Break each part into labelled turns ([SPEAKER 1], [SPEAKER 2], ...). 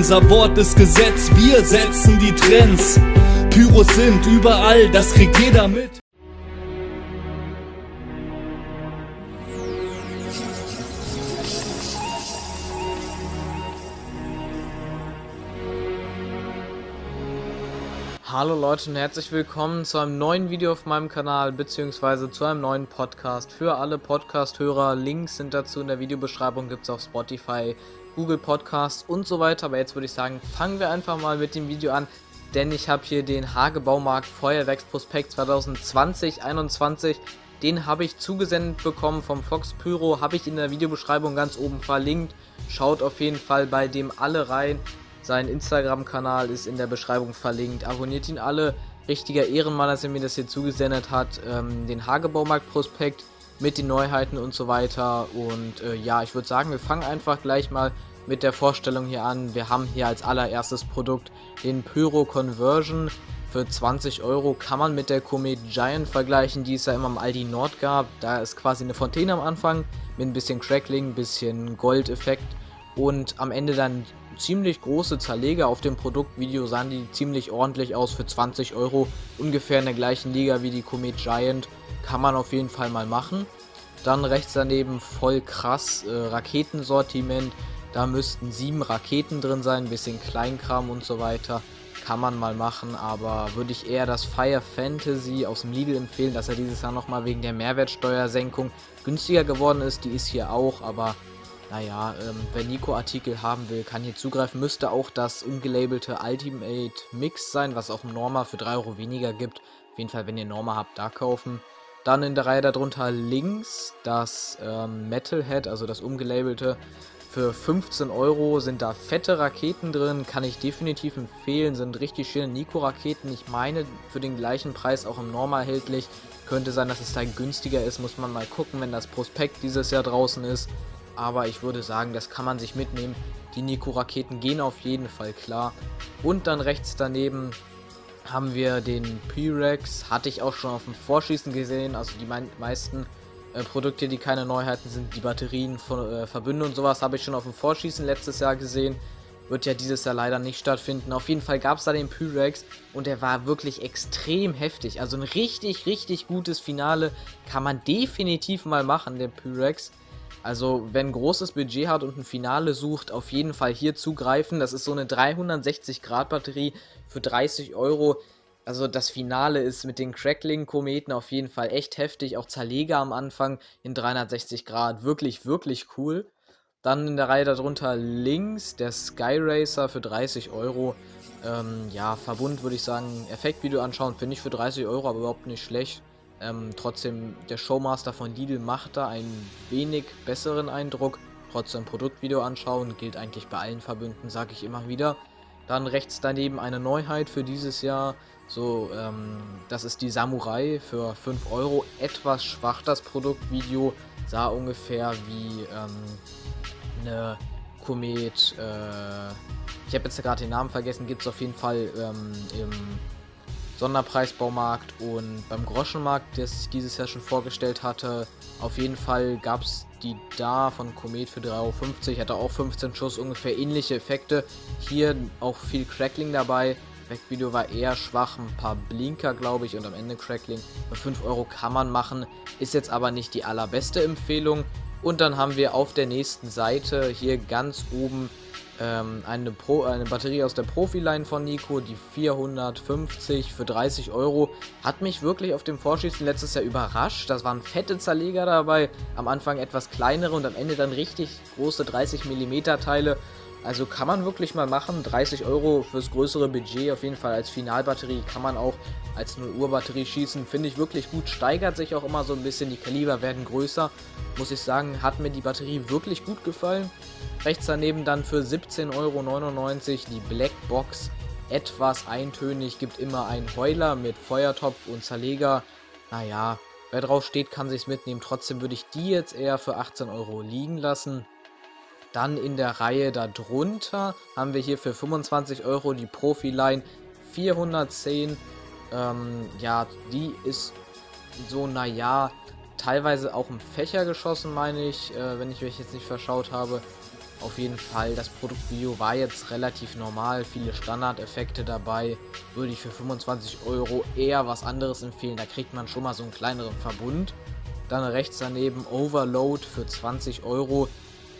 [SPEAKER 1] Unser Wort ist Gesetz, wir setzen die Trends. Pyros sind überall, das kriegt jeder mit.
[SPEAKER 2] Hallo Leute und herzlich willkommen zu einem neuen Video auf meinem Kanal beziehungsweise zu einem neuen Podcast für alle Podcast-Hörer. Links sind dazu in der Videobeschreibung, gibt es auf Spotify, Google Podcasts und so weiter. Aber jetzt würde ich sagen, fangen wir einfach mal mit dem Video an, denn ich habe hier den Hagebaumarkt Feuerwerksprospekt 2020-21. Den habe ich zugesendet bekommen vom Fox Pyro, habe ich in der Videobeschreibung ganz oben verlinkt. Schaut auf jeden Fall bei dem alle rein. Sein Instagram-Kanal ist in der Beschreibung verlinkt. Abonniert ihn alle. Richtiger Ehrenmann, dass er mir das hier zugesendet hat. Ähm, den Hagebaumarkt-Prospekt mit den Neuheiten und so weiter. Und äh, ja, ich würde sagen, wir fangen einfach gleich mal mit der Vorstellung hier an. Wir haben hier als allererstes Produkt den Pyro Conversion. Für 20 Euro kann man mit der Comet Giant vergleichen, die es ja immer im Aldi Nord gab. Da ist quasi eine Fontäne am Anfang mit ein bisschen Crackling, ein bisschen Goldeffekt und am Ende dann ziemlich große Zerleger auf dem Produktvideo sahen die ziemlich ordentlich aus für 20 Euro. Ungefähr in der gleichen Liga wie die Comet Giant. Kann man auf jeden Fall mal machen. Dann rechts daneben voll krass äh, Raketensortiment. Da müssten sieben Raketen drin sein, bisschen Kleinkram und so weiter. Kann man mal machen, aber würde ich eher das Fire Fantasy aus dem Lidl empfehlen, dass er dieses Jahr nochmal wegen der Mehrwertsteuersenkung günstiger geworden ist. Die ist hier auch, aber naja, ähm, wer Nico-Artikel haben will, kann hier zugreifen. Müsste auch das ungelabelte Ultimate Mix sein, was auch im Norma für 3 Euro weniger gibt. Auf jeden Fall, wenn ihr Norma habt, da kaufen. Dann in der Reihe darunter links das ähm, Metalhead, also das umgelabelte. Für 15 Euro sind da fette Raketen drin, kann ich definitiv empfehlen, sind richtig schöne Nico-Raketen. Ich meine, für den gleichen Preis auch im Norma erhältlich. Könnte sein, dass es da günstiger ist, muss man mal gucken, wenn das Prospekt dieses Jahr draußen ist aber ich würde sagen, das kann man sich mitnehmen. Die Nico-Raketen gehen auf jeden Fall klar. Und dann rechts daneben haben wir den P-Rex. Hatte ich auch schon auf dem Vorschießen gesehen. Also die meisten äh, Produkte, die keine Neuheiten sind, die Batterien von äh, Verbünde und sowas, habe ich schon auf dem Vorschießen letztes Jahr gesehen. Wird ja dieses Jahr leider nicht stattfinden. Auf jeden Fall gab es da den Pyrex und der war wirklich extrem heftig. Also ein richtig, richtig gutes Finale kann man definitiv mal machen, der Pyrex. Also, wenn ein großes Budget hat und ein Finale sucht, auf jeden Fall hier zugreifen. Das ist so eine 360-Grad-Batterie für 30 Euro. Also, das Finale ist mit den Crackling-Kometen auf jeden Fall echt heftig. Auch Zerleger am Anfang in 360 Grad. Wirklich, wirklich cool. Dann in der Reihe darunter links der Sky Racer für 30 Euro. Ähm, ja, Verbund würde ich sagen, Effektvideo anschauen, finde ich für 30 Euro aber überhaupt nicht schlecht. Ähm, trotzdem, der Showmaster von Lidl macht da einen wenig besseren Eindruck. Trotzdem Produktvideo anschauen, gilt eigentlich bei allen Verbünden, sage ich immer wieder. Dann rechts daneben eine Neuheit für dieses Jahr. So, ähm, das ist die Samurai für 5 Euro. Etwas schwach das Produktvideo. Sah ungefähr wie ähm, eine Komet. Äh, ich habe jetzt gerade den Namen vergessen. Gibt es auf jeden Fall ähm, im Sonderpreisbaumarkt und beim Groschenmarkt, das ich dieses Jahr schon vorgestellt hatte. Auf jeden Fall gab es die da von Komet für 3,50 Euro. Hatte auch 15 Schuss, ungefähr ähnliche Effekte. Hier auch viel Crackling dabei. Backvideo war eher schwach, ein paar Blinker, glaube ich, und am Ende Crackling. Für 5 Euro kann man machen, ist jetzt aber nicht die allerbeste Empfehlung. Und dann haben wir auf der nächsten Seite hier ganz oben ähm, eine, Pro, eine Batterie aus der Profi-Line von Nico, die 450 für 30 Euro. Hat mich wirklich auf dem Vorschießen letztes Jahr überrascht. Das waren fette Zerleger dabei. Am Anfang etwas kleinere und am Ende dann richtig große 30 mm Teile. Also kann man wirklich mal machen. 30 Euro fürs größere Budget, auf jeden Fall als Finalbatterie, kann man auch als 0 Uhr Batterie schießen. Finde ich wirklich gut. Steigert sich auch immer so ein bisschen. Die Kaliber werden größer. Muss ich sagen, hat mir die Batterie wirklich gut gefallen. Rechts daneben dann für 17,99 Euro die Black Box. Etwas eintönig, gibt immer einen Heuler mit Feuertopf und Zerleger. Naja, wer drauf steht, kann sich's mitnehmen. Trotzdem würde ich die jetzt eher für 18 Euro liegen lassen. Dann in der Reihe darunter haben wir hier für 25 Euro die Profi-Line 410. Ähm, ja, die ist so, naja, teilweise auch im Fächer geschossen, meine ich, äh, wenn ich mich jetzt nicht verschaut habe. Auf jeden Fall, das Produktvideo war jetzt relativ normal, viele Standardeffekte dabei. Würde ich für 25 Euro eher was anderes empfehlen, da kriegt man schon mal so einen kleineren Verbund. Dann rechts daneben Overload für 20 Euro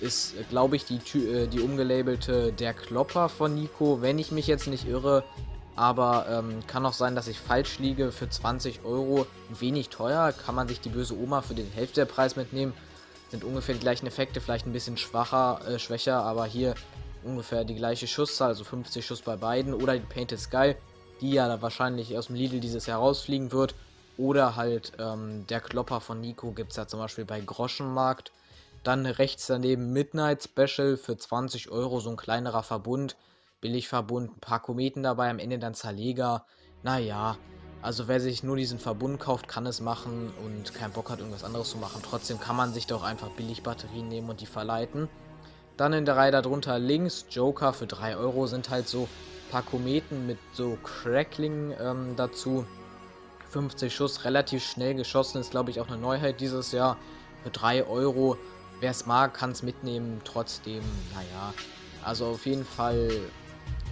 [SPEAKER 2] ist, glaube ich, die, äh, die umgelabelte Der Klopper von Nico, wenn ich mich jetzt nicht irre. Aber ähm, kann auch sein, dass ich falsch liege. Für 20 Euro wenig teuer. Kann man sich die böse Oma für den Hälfte der Preis mitnehmen. Sind ungefähr die gleichen Effekte, vielleicht ein bisschen schwacher, äh, schwächer, aber hier ungefähr die gleiche Schusszahl, also 50 Schuss bei beiden. Oder die Painted Sky, die ja wahrscheinlich aus dem Lidl dieses Jahr rausfliegen wird. Oder halt ähm, der Klopper von Nico gibt es ja zum Beispiel bei Groschenmarkt. Dann rechts daneben Midnight Special für 20 Euro, so ein kleinerer Verbund. Billigverbund, ein paar Kometen dabei, am Ende dann Zerleger. Naja, also wer sich nur diesen Verbund kauft, kann es machen und keinen Bock hat, irgendwas anderes zu machen. Trotzdem kann man sich doch einfach billig Batterien nehmen und die verleiten. Dann in der Reihe darunter links Joker für 3 Euro sind halt so ein paar Kometen mit so Crackling ähm, dazu. 50 Schuss, relativ schnell geschossen, ist glaube ich auch eine Neuheit dieses Jahr. Für 3 Euro wer es mag, kann es mitnehmen. Trotzdem, naja, also auf jeden Fall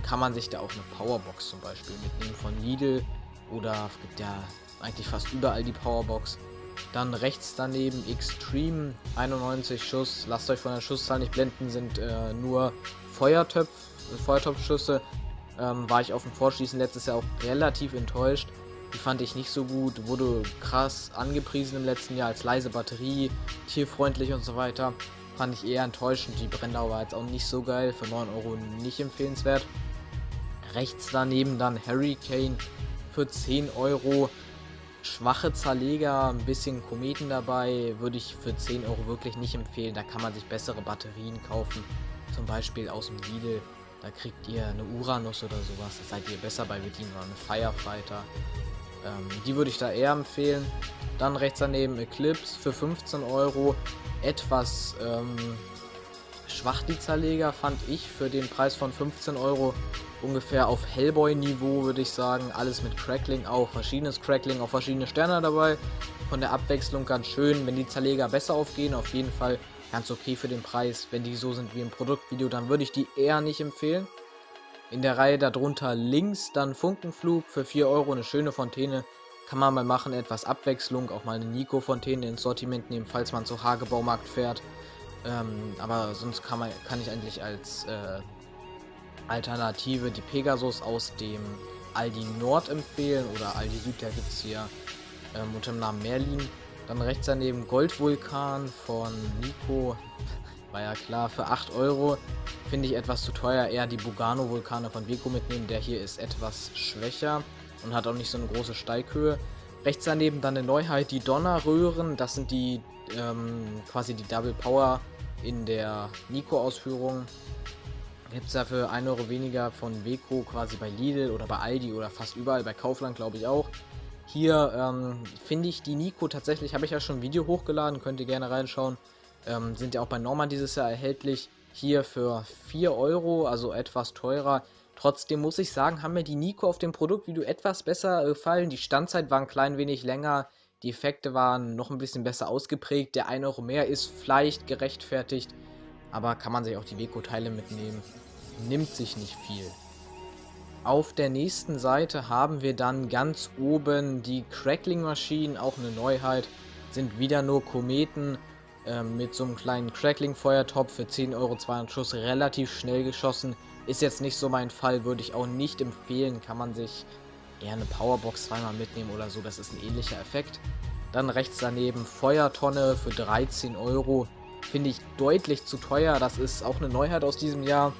[SPEAKER 2] kann man sich da auch eine Powerbox zum Beispiel mitnehmen von Lidl. Oder gibt ja eigentlich fast überall die Powerbox. Dann rechts daneben Extreme 91 Schuss. Lasst euch von der Schusszahl nicht blenden, sind äh, nur Feuertöpf, Feuertopfschüsse. Ähm, war ich auf dem Vorschießen letztes Jahr auch relativ enttäuscht. Die fand ich nicht so gut, wurde krass angepriesen im letzten Jahr als leise Batterie, tierfreundlich und so weiter. Fand ich eher enttäuschend. Die Brenndauer war jetzt auch nicht so geil, für 9 Euro nicht empfehlenswert. Rechts daneben dann Hurricane für 10 Euro. Schwache Zerleger, ein bisschen Kometen dabei, würde ich für 10 Euro wirklich nicht empfehlen. Da kann man sich bessere Batterien kaufen, zum Beispiel aus dem Lidl. Da kriegt ihr eine Uranus oder sowas. Da seid ihr besser bei bedienen oder eine Firefighter. Ähm, die würde ich da eher empfehlen. Dann rechts daneben Eclipse für 15 Euro. Etwas ähm, schwach die Zerleger, fand ich, für den Preis von 15 Euro. Ungefähr auf Hellboy-Niveau würde ich sagen. Alles mit Crackling auch. Verschiedenes Crackling, auch verschiedene Sterne dabei. Von der Abwechslung ganz schön. Wenn die Zerleger besser aufgehen, auf jeden Fall ganz okay für den Preis. Wenn die so sind wie im Produktvideo, dann würde ich die eher nicht empfehlen. In der Reihe darunter links dann Funkenflug für 4 Euro, eine schöne Fontäne. Kann man mal machen, etwas Abwechslung, auch mal eine Nico-Fontäne ins Sortiment nehmen, falls man zur Hagebaumarkt fährt. Ähm, aber sonst kann, man, kann ich eigentlich als äh, Alternative die Pegasus aus dem Aldi Nord empfehlen oder Aldi Süd, der gibt es hier ähm, unter dem Namen Merlin. Dann rechts daneben Goldvulkan von Nico, war ja klar, für 8 Euro finde ich etwas zu teuer. Eher die Bugano-Vulkane von Vico mitnehmen. Der hier ist etwas schwächer und hat auch nicht so eine große Steighöhe. Rechts daneben dann eine Neuheit, die Donnerröhren. Das sind die ähm, quasi die Double Power in der Nico-Ausführung. Gibt es dafür 1 Euro weniger von Weco quasi bei Lidl oder bei Aldi oder fast überall, bei Kaufland glaube ich auch. Hier ähm, finde ich die Nico tatsächlich, habe ich ja schon ein Video hochgeladen, könnt ihr gerne reinschauen. Ähm, sind ja auch bei Norma dieses Jahr erhältlich. Hier für 4 Euro, also etwas teurer. Trotzdem muss ich sagen, haben mir die Nico auf dem Produktvideo etwas besser gefallen. Die Standzeit war ein klein wenig länger. Die Effekte waren noch ein bisschen besser ausgeprägt. Der 1 Euro mehr ist vielleicht gerechtfertigt. Aber kann man sich auch die Weco-Teile mitnehmen. Nimmt sich nicht viel. Auf der nächsten Seite haben wir dann ganz oben die Crackling-Maschinen, auch eine Neuheit. Sind wieder nur Kometen ähm, mit so einem kleinen Crackling-Feuertopf für 10 Euro 200 Schuss relativ schnell geschossen. Ist jetzt nicht so mein Fall, würde ich auch nicht empfehlen. Kann man sich eher eine Powerbox zweimal mitnehmen oder so, das ist ein ähnlicher Effekt. Dann rechts daneben Feuertonne für 13 Euro. Finde ich deutlich zu teuer. Das ist auch eine Neuheit aus diesem Jahr.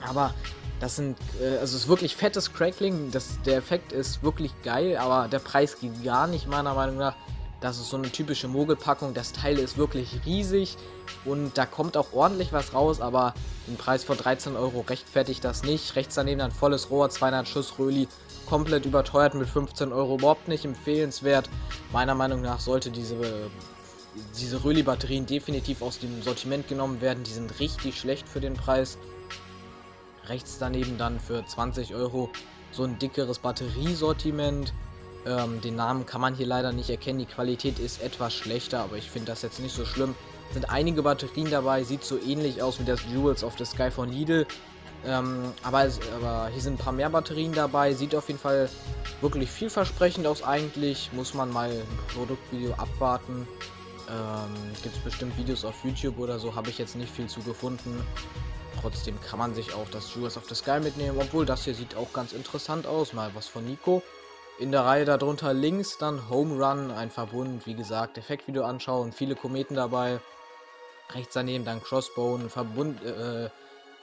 [SPEAKER 2] Aber das sind, äh, also es ist wirklich fettes Crackling. Das, der Effekt ist wirklich geil, aber der Preis geht gar nicht, meiner Meinung nach. Das ist so eine typische Mogelpackung. Das Teil ist wirklich riesig und da kommt auch ordentlich was raus, aber den Preis von 13 Euro rechtfertigt das nicht. Rechts daneben ein volles Rohr, 200 Schuss Röli, komplett überteuert mit 15 Euro, überhaupt nicht empfehlenswert. Meiner Meinung nach sollte diese, diese Röli-Batterien definitiv aus dem Sortiment genommen werden. Die sind richtig schlecht für den Preis. Rechts daneben dann für 20 Euro so ein dickeres Batteriesortiment. Ähm, den Namen kann man hier leider nicht erkennen. Die Qualität ist etwas schlechter, aber ich finde das jetzt nicht so schlimm. Sind einige Batterien dabei, sieht so ähnlich aus wie das Jewels of the Sky von Lidl. Ähm, aber, es, aber hier sind ein paar mehr Batterien dabei. Sieht auf jeden Fall wirklich vielversprechend aus eigentlich. Muss man mal ein Produktvideo abwarten. Ähm, Gibt es bestimmt Videos auf YouTube oder so. Habe ich jetzt nicht viel zu gefunden. Trotzdem kann man sich auch das Jewels of the Sky mitnehmen. Obwohl das hier sieht auch ganz interessant aus. Mal was von Nico. In der Reihe darunter links dann Home Run, ein Verbund, wie gesagt, Effektvideo anschauen, viele Kometen dabei. Rechts daneben dann Crossbone, Verbund, äh,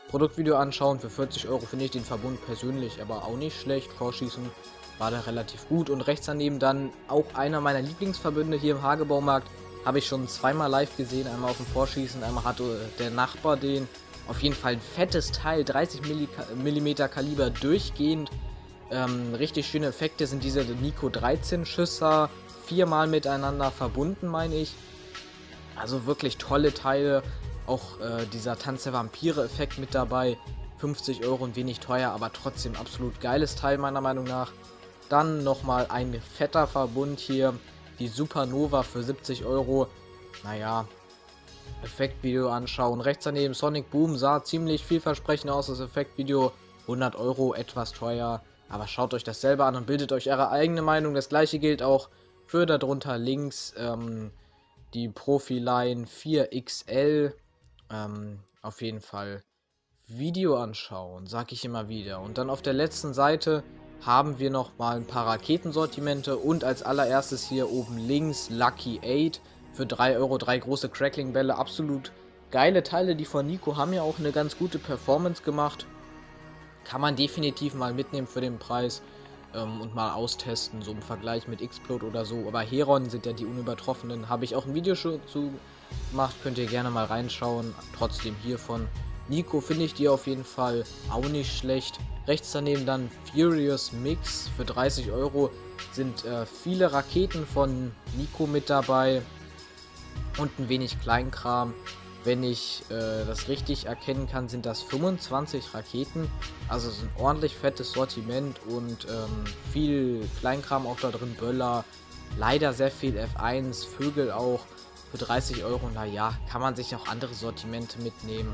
[SPEAKER 2] Produktvideo anschauen. Für 40 Euro finde ich den Verbund persönlich aber auch nicht schlecht. Vorschießen war da relativ gut. Und rechts daneben dann auch einer meiner Lieblingsverbünde hier im Hagebaumarkt. Habe ich schon zweimal live gesehen. Einmal auf dem Vorschießen, einmal hatte der Nachbar den. Auf jeden Fall ein fettes Teil, 30 mm Kaliber durchgehend. Ähm, richtig schöne Effekte sind diese Nico 13 Schüsser. Viermal miteinander verbunden, meine ich. Also wirklich tolle Teile. Auch äh, dieser Tanz der Vampire-Effekt mit dabei. 50 Euro und wenig teuer, aber trotzdem absolut geiles Teil meiner Meinung nach. Dann nochmal ein fetter Verbund hier. Die Supernova für 70 Euro. Naja, Effektvideo anschauen. Rechts daneben Sonic Boom sah ziemlich vielversprechend aus. Das Effektvideo 100 Euro, etwas teuer. Aber schaut euch das selber an und bildet euch eure eigene Meinung. Das gleiche gilt auch für darunter links ähm, die Profiline 4XL ähm, auf jeden Fall Video anschauen, sag ich immer wieder. Und dann auf der letzten Seite haben wir noch mal ein paar Raketensortimente und als allererstes hier oben links Lucky 8 für 3 Euro, drei große Crackling-Bälle, absolut geile Teile, die von Nico haben ja auch eine ganz gute Performance gemacht. Kann man definitiv mal mitnehmen für den Preis ähm, und mal austesten, so im Vergleich mit Explode oder so. Aber Heron sind ja die unübertroffenen. Habe ich auch ein Video schon zu macht, könnt ihr gerne mal reinschauen. Trotzdem hiervon. Nico finde ich die auf jeden Fall auch nicht schlecht. Rechts daneben dann Furious Mix für 30 Euro sind äh, viele Raketen von Nico mit dabei und ein wenig Kleinkram. Wenn ich äh, das richtig erkennen kann, sind das 25 Raketen. Also es ist ein ordentlich fettes Sortiment und ähm, viel Kleinkram auch da drin. Böller, leider sehr viel F1, Vögel auch für 30 Euro. Naja, kann man sich auch andere Sortimente mitnehmen.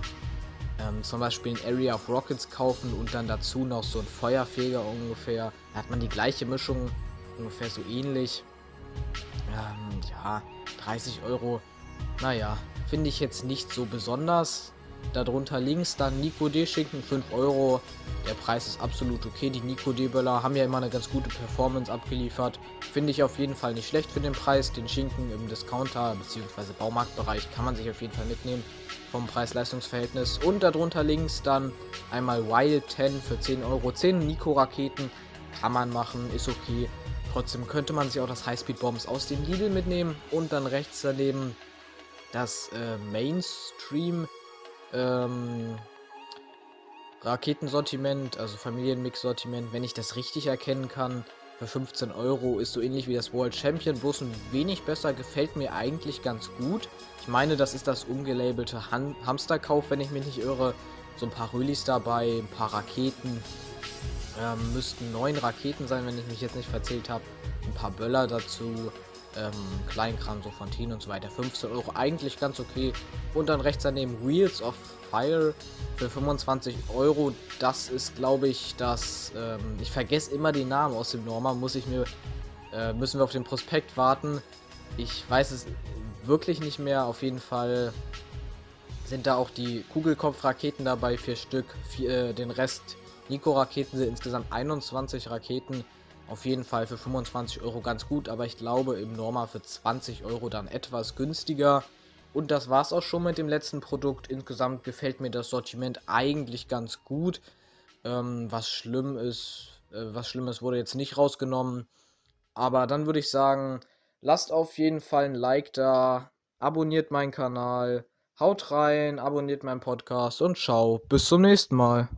[SPEAKER 2] Ähm, zum Beispiel ein Area of Rockets kaufen und dann dazu noch so ein Feuerfeger ungefähr. Da hat man die gleiche Mischung, ungefähr so ähnlich. Ähm, ja, 30 Euro. Naja, finde ich jetzt nicht so besonders. Darunter links dann Nico D-Schinken, 5 Euro. Der Preis ist absolut okay. Die Nico D-Böller haben ja immer eine ganz gute Performance abgeliefert. Finde ich auf jeden Fall nicht schlecht für den Preis. Den Schinken im Discounter bzw. Baumarktbereich kann man sich auf jeden Fall mitnehmen vom Preis-Leistungs-Verhältnis. Und darunter links dann einmal Wild 10 für 10 Euro. 10 Nico-Raketen kann man machen, ist okay. Trotzdem könnte man sich auch das Highspeed-Bombs aus dem Lidl mitnehmen. Und dann rechts daneben das äh, Mainstream ähm, Raketensortiment, also Familienmix-Sortiment, wenn ich das richtig erkennen kann, für 15 Euro ist so ähnlich wie das World Champion, bloß ein wenig besser, gefällt mir eigentlich ganz gut. Ich meine, das ist das ungelabelte Han Hamsterkauf, wenn ich mich nicht irre. So ein paar Rölis dabei, ein paar Raketen. Ähm, müssten neun Raketen sein, wenn ich mich jetzt nicht verzählt habe. Ein paar Böller dazu ähm, Kleinkram, so Fontinen und so weiter. 15 Euro eigentlich ganz okay. Und dann rechts daneben Wheels of Fire für 25 Euro. Das ist, glaube ich, das. Ähm, ich vergesse immer den Namen aus dem Norma. Muss ich mir. Äh, müssen wir auf den Prospekt warten. Ich weiß es wirklich nicht mehr. Auf jeden Fall sind da auch die Kugelkopfraketen dabei, vier Stück. Vier, äh, den Rest Nico-Raketen sind insgesamt 21 Raketen. Auf jeden Fall für 25 Euro ganz gut, aber ich glaube im Norma für 20 Euro dann etwas günstiger. Und das war's auch schon mit dem letzten Produkt. Insgesamt gefällt mir das Sortiment eigentlich ganz gut. Ähm, was schlimm ist, äh, was Schlimmes wurde jetzt nicht rausgenommen. Aber dann würde ich sagen, lasst auf jeden Fall ein Like da, abonniert meinen Kanal, haut rein, abonniert meinen Podcast und ciao, bis zum nächsten Mal.